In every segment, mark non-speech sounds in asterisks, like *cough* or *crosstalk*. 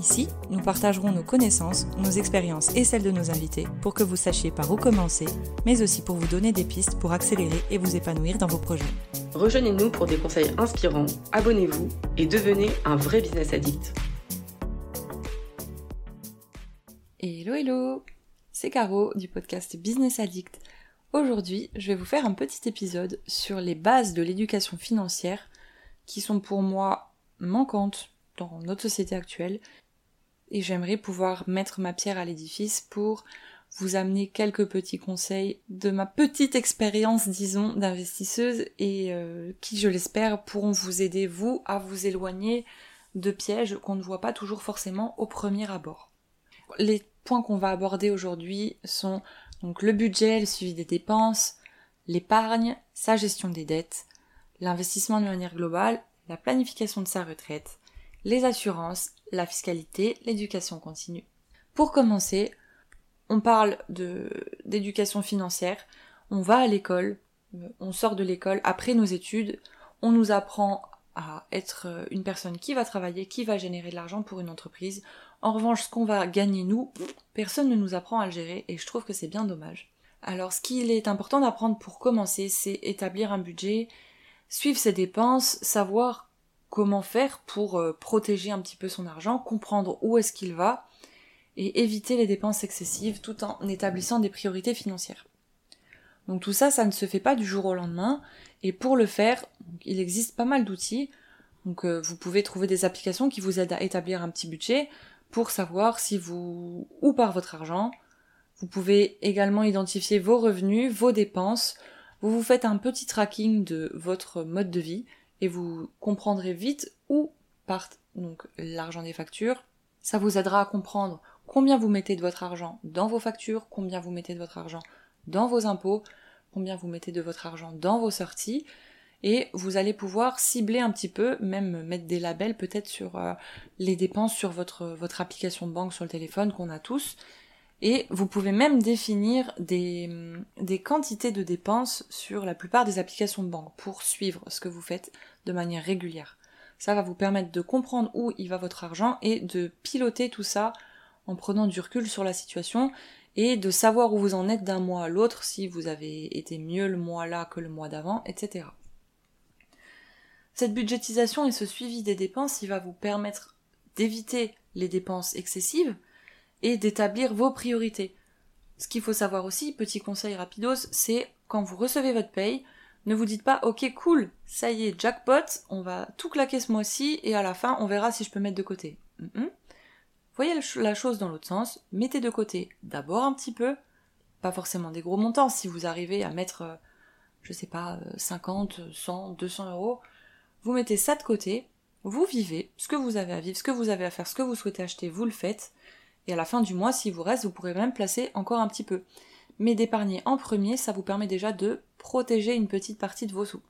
Ici, nous partagerons nos connaissances, nos expériences et celles de nos invités pour que vous sachiez par où commencer, mais aussi pour vous donner des pistes pour accélérer et vous épanouir dans vos projets. Rejoignez-nous pour des conseils inspirants, abonnez-vous et devenez un vrai business addict. Hello hello C'est Caro du podcast Business Addict. Aujourd'hui, je vais vous faire un petit épisode sur les bases de l'éducation financière qui sont pour moi manquantes dans notre société actuelle et j'aimerais pouvoir mettre ma pierre à l'édifice pour vous amener quelques petits conseils de ma petite expérience, disons, d'investisseuse et euh, qui, je l'espère, pourront vous aider, vous, à vous éloigner de pièges qu'on ne voit pas toujours forcément au premier abord. Les points qu'on va aborder aujourd'hui sont donc le budget, le suivi des dépenses, l'épargne, sa gestion des dettes, l'investissement de manière globale, la planification de sa retraite, les assurances, la fiscalité, l'éducation continue. Pour commencer, on parle d'éducation financière, on va à l'école, euh, on sort de l'école après nos études, on nous apprend à être euh, une personne qui va travailler, qui va générer de l'argent pour une entreprise. En revanche, ce qu'on va gagner nous, personne ne nous apprend à le gérer et je trouve que c'est bien dommage. Alors ce qu'il est important d'apprendre pour commencer, c'est établir un budget, suivre ses dépenses, savoir comment faire pour euh, protéger un petit peu son argent, comprendre où est-ce qu'il va et éviter les dépenses excessives tout en établissant des priorités financières. Donc tout ça, ça ne se fait pas du jour au lendemain et pour le faire, il existe pas mal d'outils. Donc euh, vous pouvez trouver des applications qui vous aident à établir un petit budget pour savoir si vous où part votre argent. Vous pouvez également identifier vos revenus, vos dépenses. Vous vous faites un petit tracking de votre mode de vie et vous comprendrez vite où part donc l'argent des factures. Ça vous aidera à comprendre combien vous mettez de votre argent dans vos factures, combien vous mettez de votre argent dans vos impôts, combien vous mettez de votre argent dans vos sorties, et vous allez pouvoir cibler un petit peu, même mettre des labels peut-être sur euh, les dépenses sur votre, votre application de banque sur le téléphone qu'on a tous, et vous pouvez même définir des, des quantités de dépenses sur la plupart des applications de banque pour suivre ce que vous faites de manière régulière. Ça va vous permettre de comprendre où il va votre argent et de piloter tout ça en prenant du recul sur la situation et de savoir où vous en êtes d'un mois à l'autre, si vous avez été mieux le mois là que le mois d'avant, etc. Cette budgétisation et ce suivi des dépenses, il va vous permettre d'éviter les dépenses excessives, et d'établir vos priorités. Ce qu'il faut savoir aussi, petit conseil rapidos, c'est quand vous recevez votre paye, ne vous dites pas ok cool, ça y est, jackpot, on va tout claquer ce mois-ci et à la fin on verra si je peux mettre de côté. Voyez la chose dans l'autre sens, mettez de côté d'abord un petit peu, pas forcément des gros montants, si vous arrivez à mettre, euh, je sais pas, 50, 100, 200 euros, vous mettez ça de côté, vous vivez ce que vous avez à vivre, ce que vous avez à faire, ce que vous souhaitez acheter, vous le faites, et à la fin du mois, s'il vous reste, vous pourrez même placer encore un petit peu. Mais d'épargner en premier, ça vous permet déjà de protéger une petite partie de vos sous.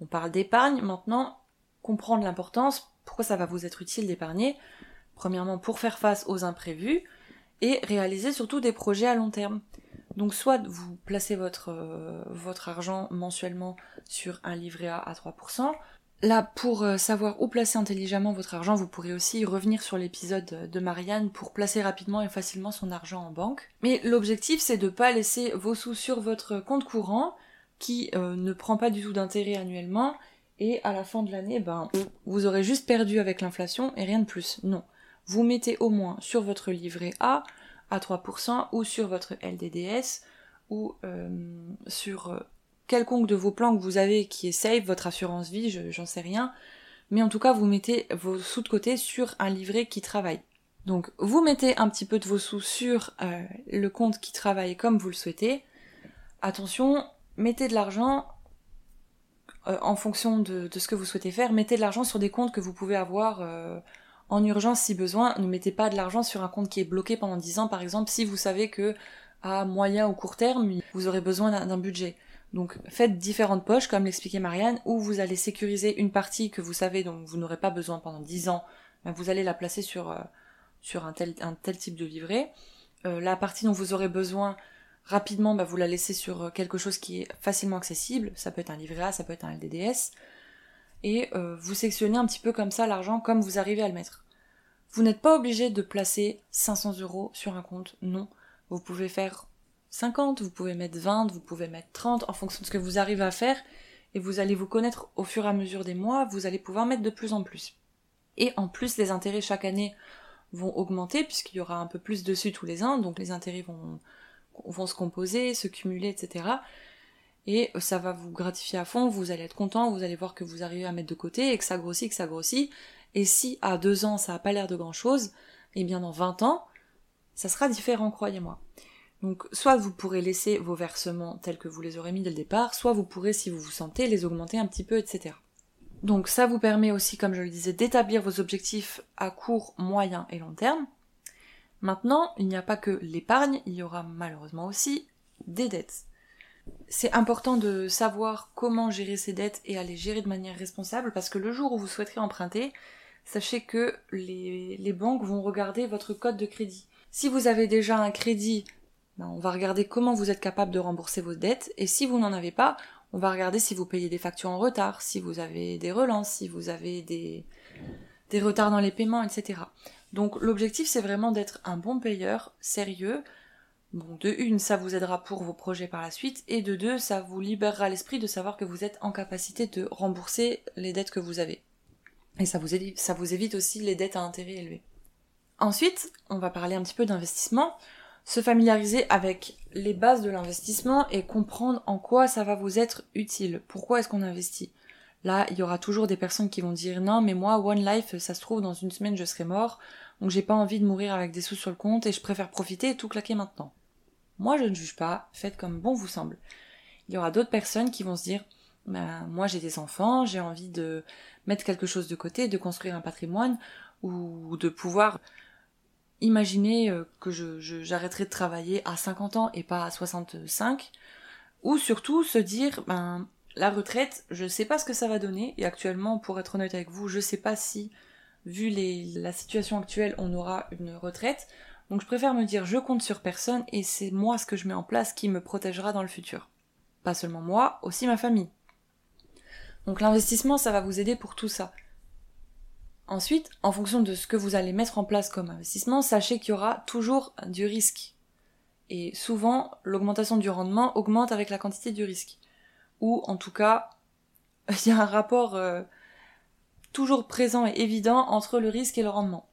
On parle d'épargne, maintenant, comprendre l'importance, pourquoi ça va vous être utile d'épargner. Premièrement, pour faire face aux imprévus et réaliser surtout des projets à long terme. Donc soit vous placez votre, euh, argent mensuellement sur un livret A à 3%, Là, pour euh, savoir où placer intelligemment votre argent, vous pourrez aussi revenir sur l'épisode de Marianne pour placer rapidement et facilement son argent en banque. Mais l'objectif, c'est de ne pas laisser vos sous sur votre compte courant, qui euh, ne prend pas du tout d'intérêt annuellement, et à la fin de l'année, ben, vous aurez juste perdu avec l'inflation et rien de plus. Non. Vous mettez au moins sur votre livret A à 3% ou sur votre LDDS ou euh, sur quelconque de vos plans que vous avez qui est safe, votre assurance vie, j'en sais rien, mais en tout cas vous mettez vos sous de côté sur un livret qui travaille. Donc vous mettez un petit peu de vos sous sur euh, le compte qui travaille comme vous le souhaitez. Attention, mettez de l'argent euh, en fonction de, ce que vous souhaitez faire, mettez de l'argent sur des comptes que vous pouvez avoir euh, en urgence si besoin. Ne mettez pas de l'argent sur un compte qui est bloqué pendant 10 ans, par exemple, si vous savez que à moyen ou court terme, vous aurez besoin d'un budget. Donc faites différentes poches, comme l'expliquait Marianne, où vous allez sécuriser une partie que vous savez dont vous n'aurez pas besoin pendant 10 ans ben, vous allez la placer sur, euh, sur un, tel, un tel type de livret. Euh, la partie dont vous aurez besoin rapidement, ben, vous la laissez sur quelque chose qui est facilement accessible. Ça peut être un livret A, ça peut être un LDDS. Et vous sectionnez un petit peu comme ça l'argent comme vous arrivez à le mettre. Vous n'êtes pas obligé de placer 500 euros sur un compte, non. Vous pouvez faire 50, vous pouvez mettre 20, vous pouvez mettre 30 en fonction de ce que vous arrivez à faire et vous allez vous connaître au fur et à mesure des mois, vous allez pouvoir mettre de plus en plus. Et en plus, les intérêts chaque année vont augmenter puisqu'il y aura un peu plus dessus tous les ans, donc les intérêts vont, se composer, se cumuler, etc. Et ça va vous gratifier à fond, vous allez être content, vous allez voir que vous arrivez à mettre de côté et que ça grossit, que ça grossit. Et si à deux ans ça n'a pas l'air de grand chose, et eh bien dans 20 ans, ça sera différent, croyez-moi. Donc soit vous pourrez laisser vos versements tels que vous les aurez mis dès le départ, soit vous pourrez, si vous vous sentez, les augmenter un petit peu, etc. Donc ça vous permet aussi, comme je le disais, d'établir vos objectifs à court, moyen et long terme. Maintenant, il n'y a pas que l'épargne, il y aura malheureusement aussi des dettes. C'est important de savoir comment gérer ces dettes et à les gérer de manière responsable parce que le jour où vous souhaiterez emprunter, sachez que les, les banques vont regarder votre code de crédit. Si vous avez déjà un crédit ben, on va regarder comment vous êtes capable de rembourser vos dettes, et si vous n'en avez pas, on va regarder si vous payez des factures en retard, si vous avez des relances, si vous avez des, retards dans les paiements, etc. Donc l'objectif c'est vraiment d'être un bon payeur, sérieux. Bon, de une, ça vous aidera pour vos projets par la suite, et de deux, ça vous libérera l'esprit de savoir que vous êtes en capacité de rembourser les dettes que vous avez. Et ça vous évite aussi les dettes à intérêt élevé. Ensuite, on va parler un petit peu d'investissement se familiariser avec les bases de l'investissement et comprendre en quoi ça va vous être utile. Pourquoi est-ce qu'on investit? Là, il y aura toujours des personnes qui vont dire non, mais moi, One Life, ça se trouve, dans une semaine, je serai mort, donc j'ai pas envie de mourir avec des sous sur le compte et je préfère profiter et tout claquer maintenant. Moi, je ne juge pas, faites comme bon vous semble. Il y aura d'autres personnes qui vont se dire ben, moi j'ai des enfants, j'ai envie de mettre quelque chose de côté, de construire un patrimoine ou de pouvoir Imaginez euh, que je, j'arrêterai de travailler à 50 ans et pas à 65, ou surtout se dire, ben, la retraite, je sais pas ce que ça va donner, et actuellement, pour être honnête avec vous, je sais pas si, vu les, la situation actuelle, on aura une retraite, donc je préfère me dire, je compte sur personne, et c'est moi ce que je mets en place qui me protégera dans le futur. Pas seulement moi, aussi ma famille. Donc l'investissement, ça va vous aider pour tout ça. Ensuite, en fonction de ce que vous allez mettre en place comme investissement, sachez qu'il y aura toujours du risque. Et souvent, l'augmentation du rendement augmente avec la quantité du risque. Ou en tout cas, *laughs* il y a un rapport euh, toujours présent et évident entre le risque et le rendement.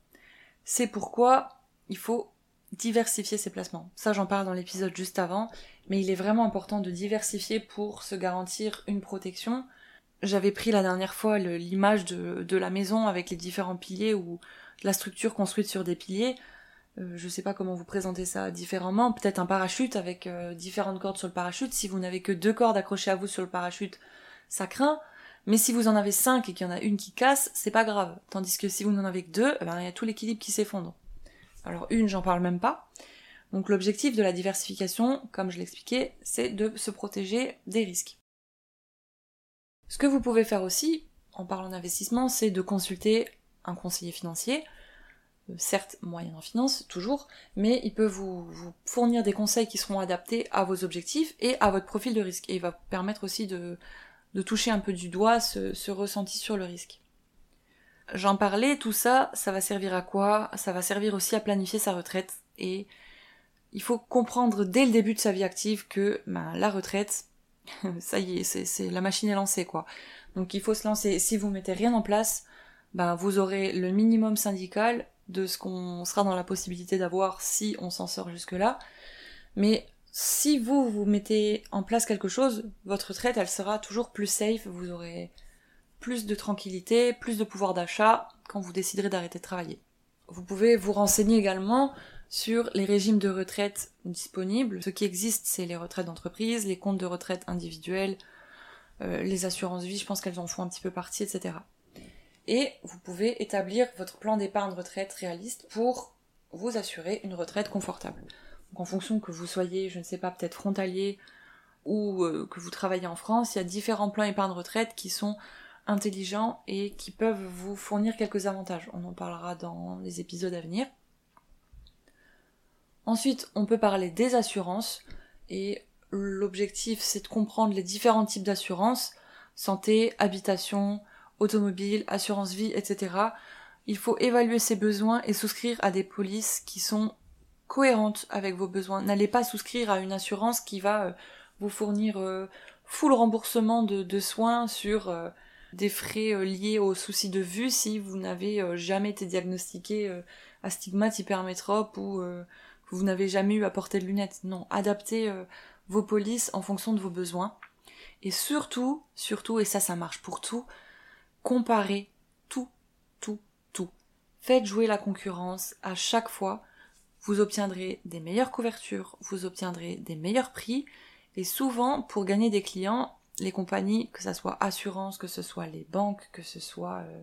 C'est pourquoi il faut diversifier ses placements. Ça, j'en parle dans l'épisode juste avant, mais il est vraiment important de diversifier pour se garantir une protection j'avais pris la dernière fois l'image de, la maison avec les différents piliers ou la structure construite sur des piliers. Euh, je sais pas comment vous présenter ça différemment. Peut-être un parachute avec euh, différentes cordes sur le parachute. Si vous n'avez que deux cordes accrochées à vous sur le parachute, ça craint. Mais si vous en avez cinq et qu'il y en a une qui casse, c'est pas grave. Tandis que si vous n'en avez que deux, eh ben, il y a tout l'équilibre qui s'effondre. Alors une, j'en parle même pas. Donc l'objectif de la diversification, comme je l'expliquais, c'est de se protéger des risques. Ce que vous pouvez faire aussi, en parlant d'investissement, c'est de consulter un conseiller financier, euh, certes moyen en finance, toujours, mais il peut vous, fournir des conseils qui seront adaptés à vos objectifs et à votre profil de risque. Et il va permettre aussi de, toucher un peu du doigt ce, ressenti sur le risque. J'en parlais, tout ça, ça va servir à quoi? Ça va servir aussi à planifier sa retraite. Et il faut comprendre dès le début de sa vie active que ben, la retraite, *laughs* ça y est, c'est la machine est lancée quoi. Donc il faut se lancer. Si vous mettez rien en place, ben vous aurez le minimum syndical de ce qu'on sera dans la possibilité d'avoir si on s'en sort jusque là. Mais si vous vous mettez en place quelque chose, votre retraite elle sera toujours plus safe. Vous aurez plus de tranquillité, plus de pouvoir d'achat quand vous déciderez d'arrêter de travailler. Vous pouvez vous renseigner également sur les régimes de retraite disponibles. Ce qui existe, c'est les retraites d'entreprise, les comptes de retraite individuels, euh, les assurances vie, je pense qu'elles en font un petit peu partie, etc. Et vous pouvez établir votre plan d'épargne retraite réaliste pour vous assurer une retraite confortable. Donc en fonction que vous soyez, je ne sais pas, peut-être frontalier ou euh, que vous travaillez en France, il y a différents plans épargne retraite qui sont intelligents et qui peuvent vous fournir quelques avantages. On en parlera dans les épisodes à venir. Ensuite, on peut parler des assurances et l'objectif c'est de comprendre les différents types d'assurances, santé, habitation, automobile, assurance vie, etc. Il faut évaluer ses besoins et souscrire à des polices qui sont cohérentes avec vos besoins. N'allez pas souscrire à une assurance qui va euh, vous fournir euh, full remboursement de, soins sur euh, des frais liés aux soucis de vue si vous n'avez jamais été diagnostiqué astigmate, hypermétrope ou vous n'avez jamais eu à porter de lunettes. Non, adaptez vos polices en fonction de vos besoins. Et surtout, surtout, et ça ça marche pour tout, comparez tout, tout, tout. Faites jouer la concurrence à chaque fois. Vous obtiendrez des meilleures couvertures, vous obtiendrez des meilleurs prix, et souvent, pour gagner des clients, les compagnies, que ce soit assurance, que ce soit les banques, que ce soit euh,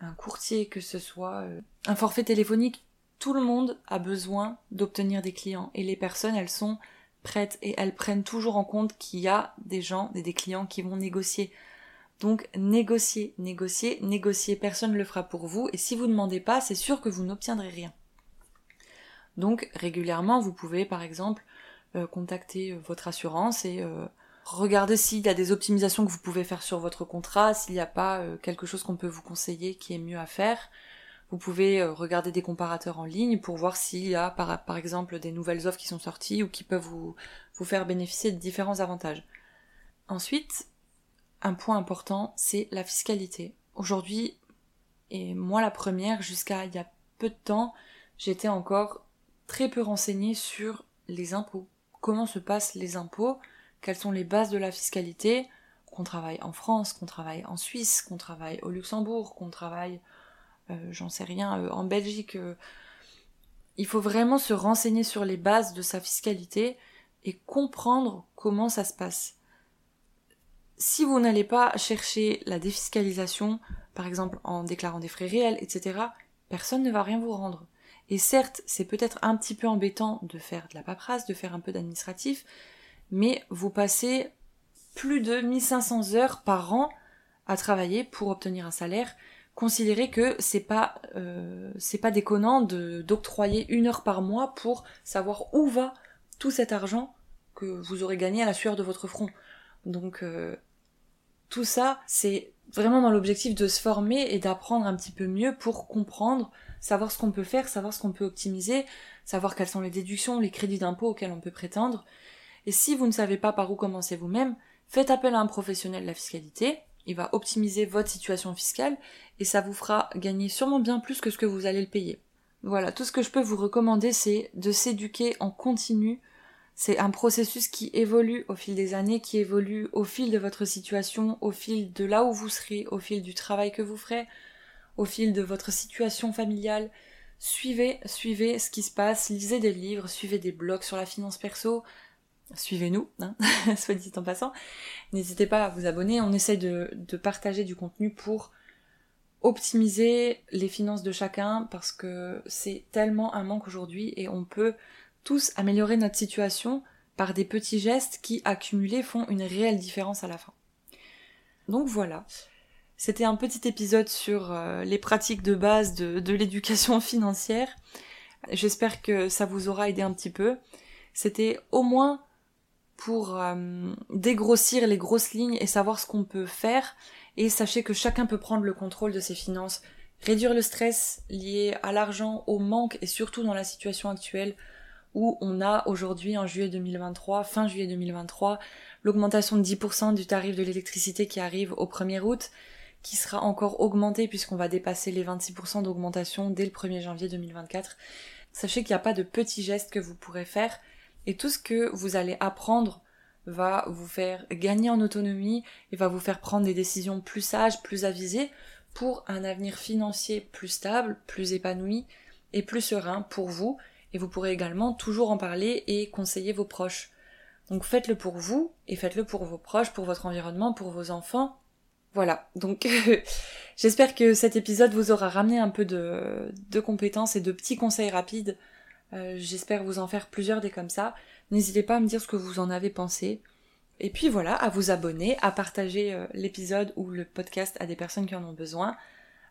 un courtier, que ce soit euh, un forfait téléphonique, tout le monde a besoin d'obtenir des clients. Et les personnes, elles sont prêtes et elles prennent toujours en compte qu'il y a des gens, des, des clients qui vont négocier. Donc négocier, négocier, négocier, personne ne le fera pour vous et si vous ne demandez pas, c'est sûr que vous n'obtiendrez rien. Donc régulièrement, vous pouvez par exemple euh, contacter euh, votre assurance et euh, regarder s'il y a des optimisations que vous pouvez faire sur votre contrat, s'il n'y a pas quelque chose qu'on peut vous conseiller qui est mieux à faire. Vous pouvez regarder des comparateurs en ligne pour voir s'il y a par, exemple des nouvelles offres qui sont sorties ou qui peuvent vous, vous faire bénéficier de différents avantages. Ensuite, un point important, c'est la fiscalité. Aujourd'hui, et moi la première, jusqu'à il y a peu de temps, j'étais encore très peu renseignée sur les impôts. Comment se passent les impôts? Quelles sont les bases de la fiscalité? Qu'on travaille en France, qu'on travaille en Suisse, qu'on travaille au Luxembourg, qu'on travaille, euh, j'en sais rien, euh, en Belgique. Euh. il faut vraiment se renseigner sur les bases de sa fiscalité et comprendre comment ça se passe. Si vous n'allez pas chercher la défiscalisation, par exemple en déclarant des frais réels, etc., personne ne va rien vous rendre. Et certes, c'est peut-être un petit peu embêtant de faire de la paperasse, de faire un peu d'administratif, mais vous passez plus de 1500 heures par an à travailler pour obtenir un salaire. Considérez que c'est pas euh, c'est pas déconnant d'octroyer une heure par mois pour savoir où va tout cet argent que vous aurez gagné à la sueur de votre front. Donc euh, tout ça, c'est vraiment dans l'objectif de se former et d'apprendre un petit peu mieux pour comprendre savoir ce qu'on peut faire, savoir ce qu'on peut optimiser, savoir quelles sont les déductions, les crédits d'impôt auxquels on peut prétendre. Et si vous ne savez pas par où commencer vous-même, faites appel à un professionnel de la fiscalité, il va optimiser votre situation fiscale et ça vous fera gagner sûrement bien plus que ce que vous allez le payer. Voilà, tout ce que je peux vous recommander, c'est de s'éduquer en continu. C'est un processus qui évolue au fil des années, qui évolue au fil de votre situation, au fil de là où vous serez, au fil du travail que vous ferez, au fil de votre situation familiale. Suivez, suivez ce qui se passe, lisez des livres, suivez des blogs sur la finance perso, suivez-nous, hein, *laughs* soit dit en passant. N'hésitez pas à vous abonner, on essaye de, de partager du contenu pour optimiser les finances de chacun parce que c'est tellement un manque aujourd'hui et on peut tous améliorer notre situation par des petits gestes qui accumulés font une réelle différence à la fin. Donc voilà. C'était un petit épisode sur euh, les pratiques de base de, l'éducation *laughs* financière. J'espère que ça vous aura aidé un petit peu. C'était au moins pour euh, dégrossir les grosses lignes et savoir ce qu'on peut faire. Et sachez que chacun peut prendre le contrôle de ses finances, réduire le stress lié à l'argent, au manque et surtout dans la situation actuelle où on a aujourd'hui en juillet 2023, fin juillet 2023, l'augmentation de 10% du tarif de l'électricité qui arrive au 1er août qui sera encore augmenté puisqu'on va dépasser les 26% d'augmentation dès le 1er janvier 2024. Sachez qu'il n'y a pas de petits gestes que vous pourrez faire et tout ce que vous allez apprendre va vous faire gagner en autonomie et va vous faire prendre des décisions plus sages, plus avisées pour un avenir financier plus stable, plus épanoui et plus serein pour vous et vous pourrez également toujours en parler et conseiller vos proches. Donc faites-le pour vous et faites-le pour vos proches, pour votre environnement, pour vos enfants voilà, donc *laughs* j'espère que cet épisode vous aura ramené un peu de, compétences et de petits conseils rapides. Euh, j'espère vous en faire plusieurs des comme ça. N'hésitez pas à me dire ce que vous en avez pensé. et puis voilà, à vous abonner, à partager euh, l'épisode ou le podcast à des personnes qui en ont besoin,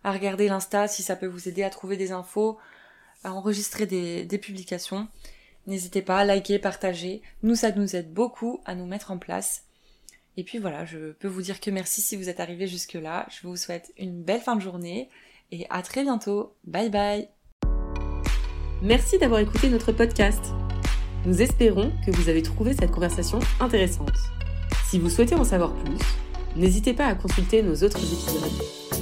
à regarder l'Insta si ça peut vous aider à trouver des infos, à enregistrer des, des publications. N'hésitez pas à liker, partager. Nous, ça nous aide beaucoup à nous mettre en place. Et puis voilà, je peux vous dire que merci si vous êtes arrivé jusque-là. Je vous souhaite une belle fin de journée et à très bientôt. Bye bye Merci d'avoir écouté notre podcast. Nous espérons que vous avez trouvé cette conversation intéressante. Si vous souhaitez en savoir plus, n'hésitez pas à consulter nos autres épisodes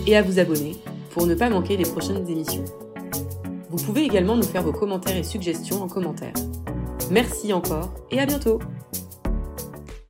et à vous abonner pour ne pas manquer les prochaines émissions. Vous pouvez également nous faire vos commentaires et suggestions en commentaire. Merci encore et à bientôt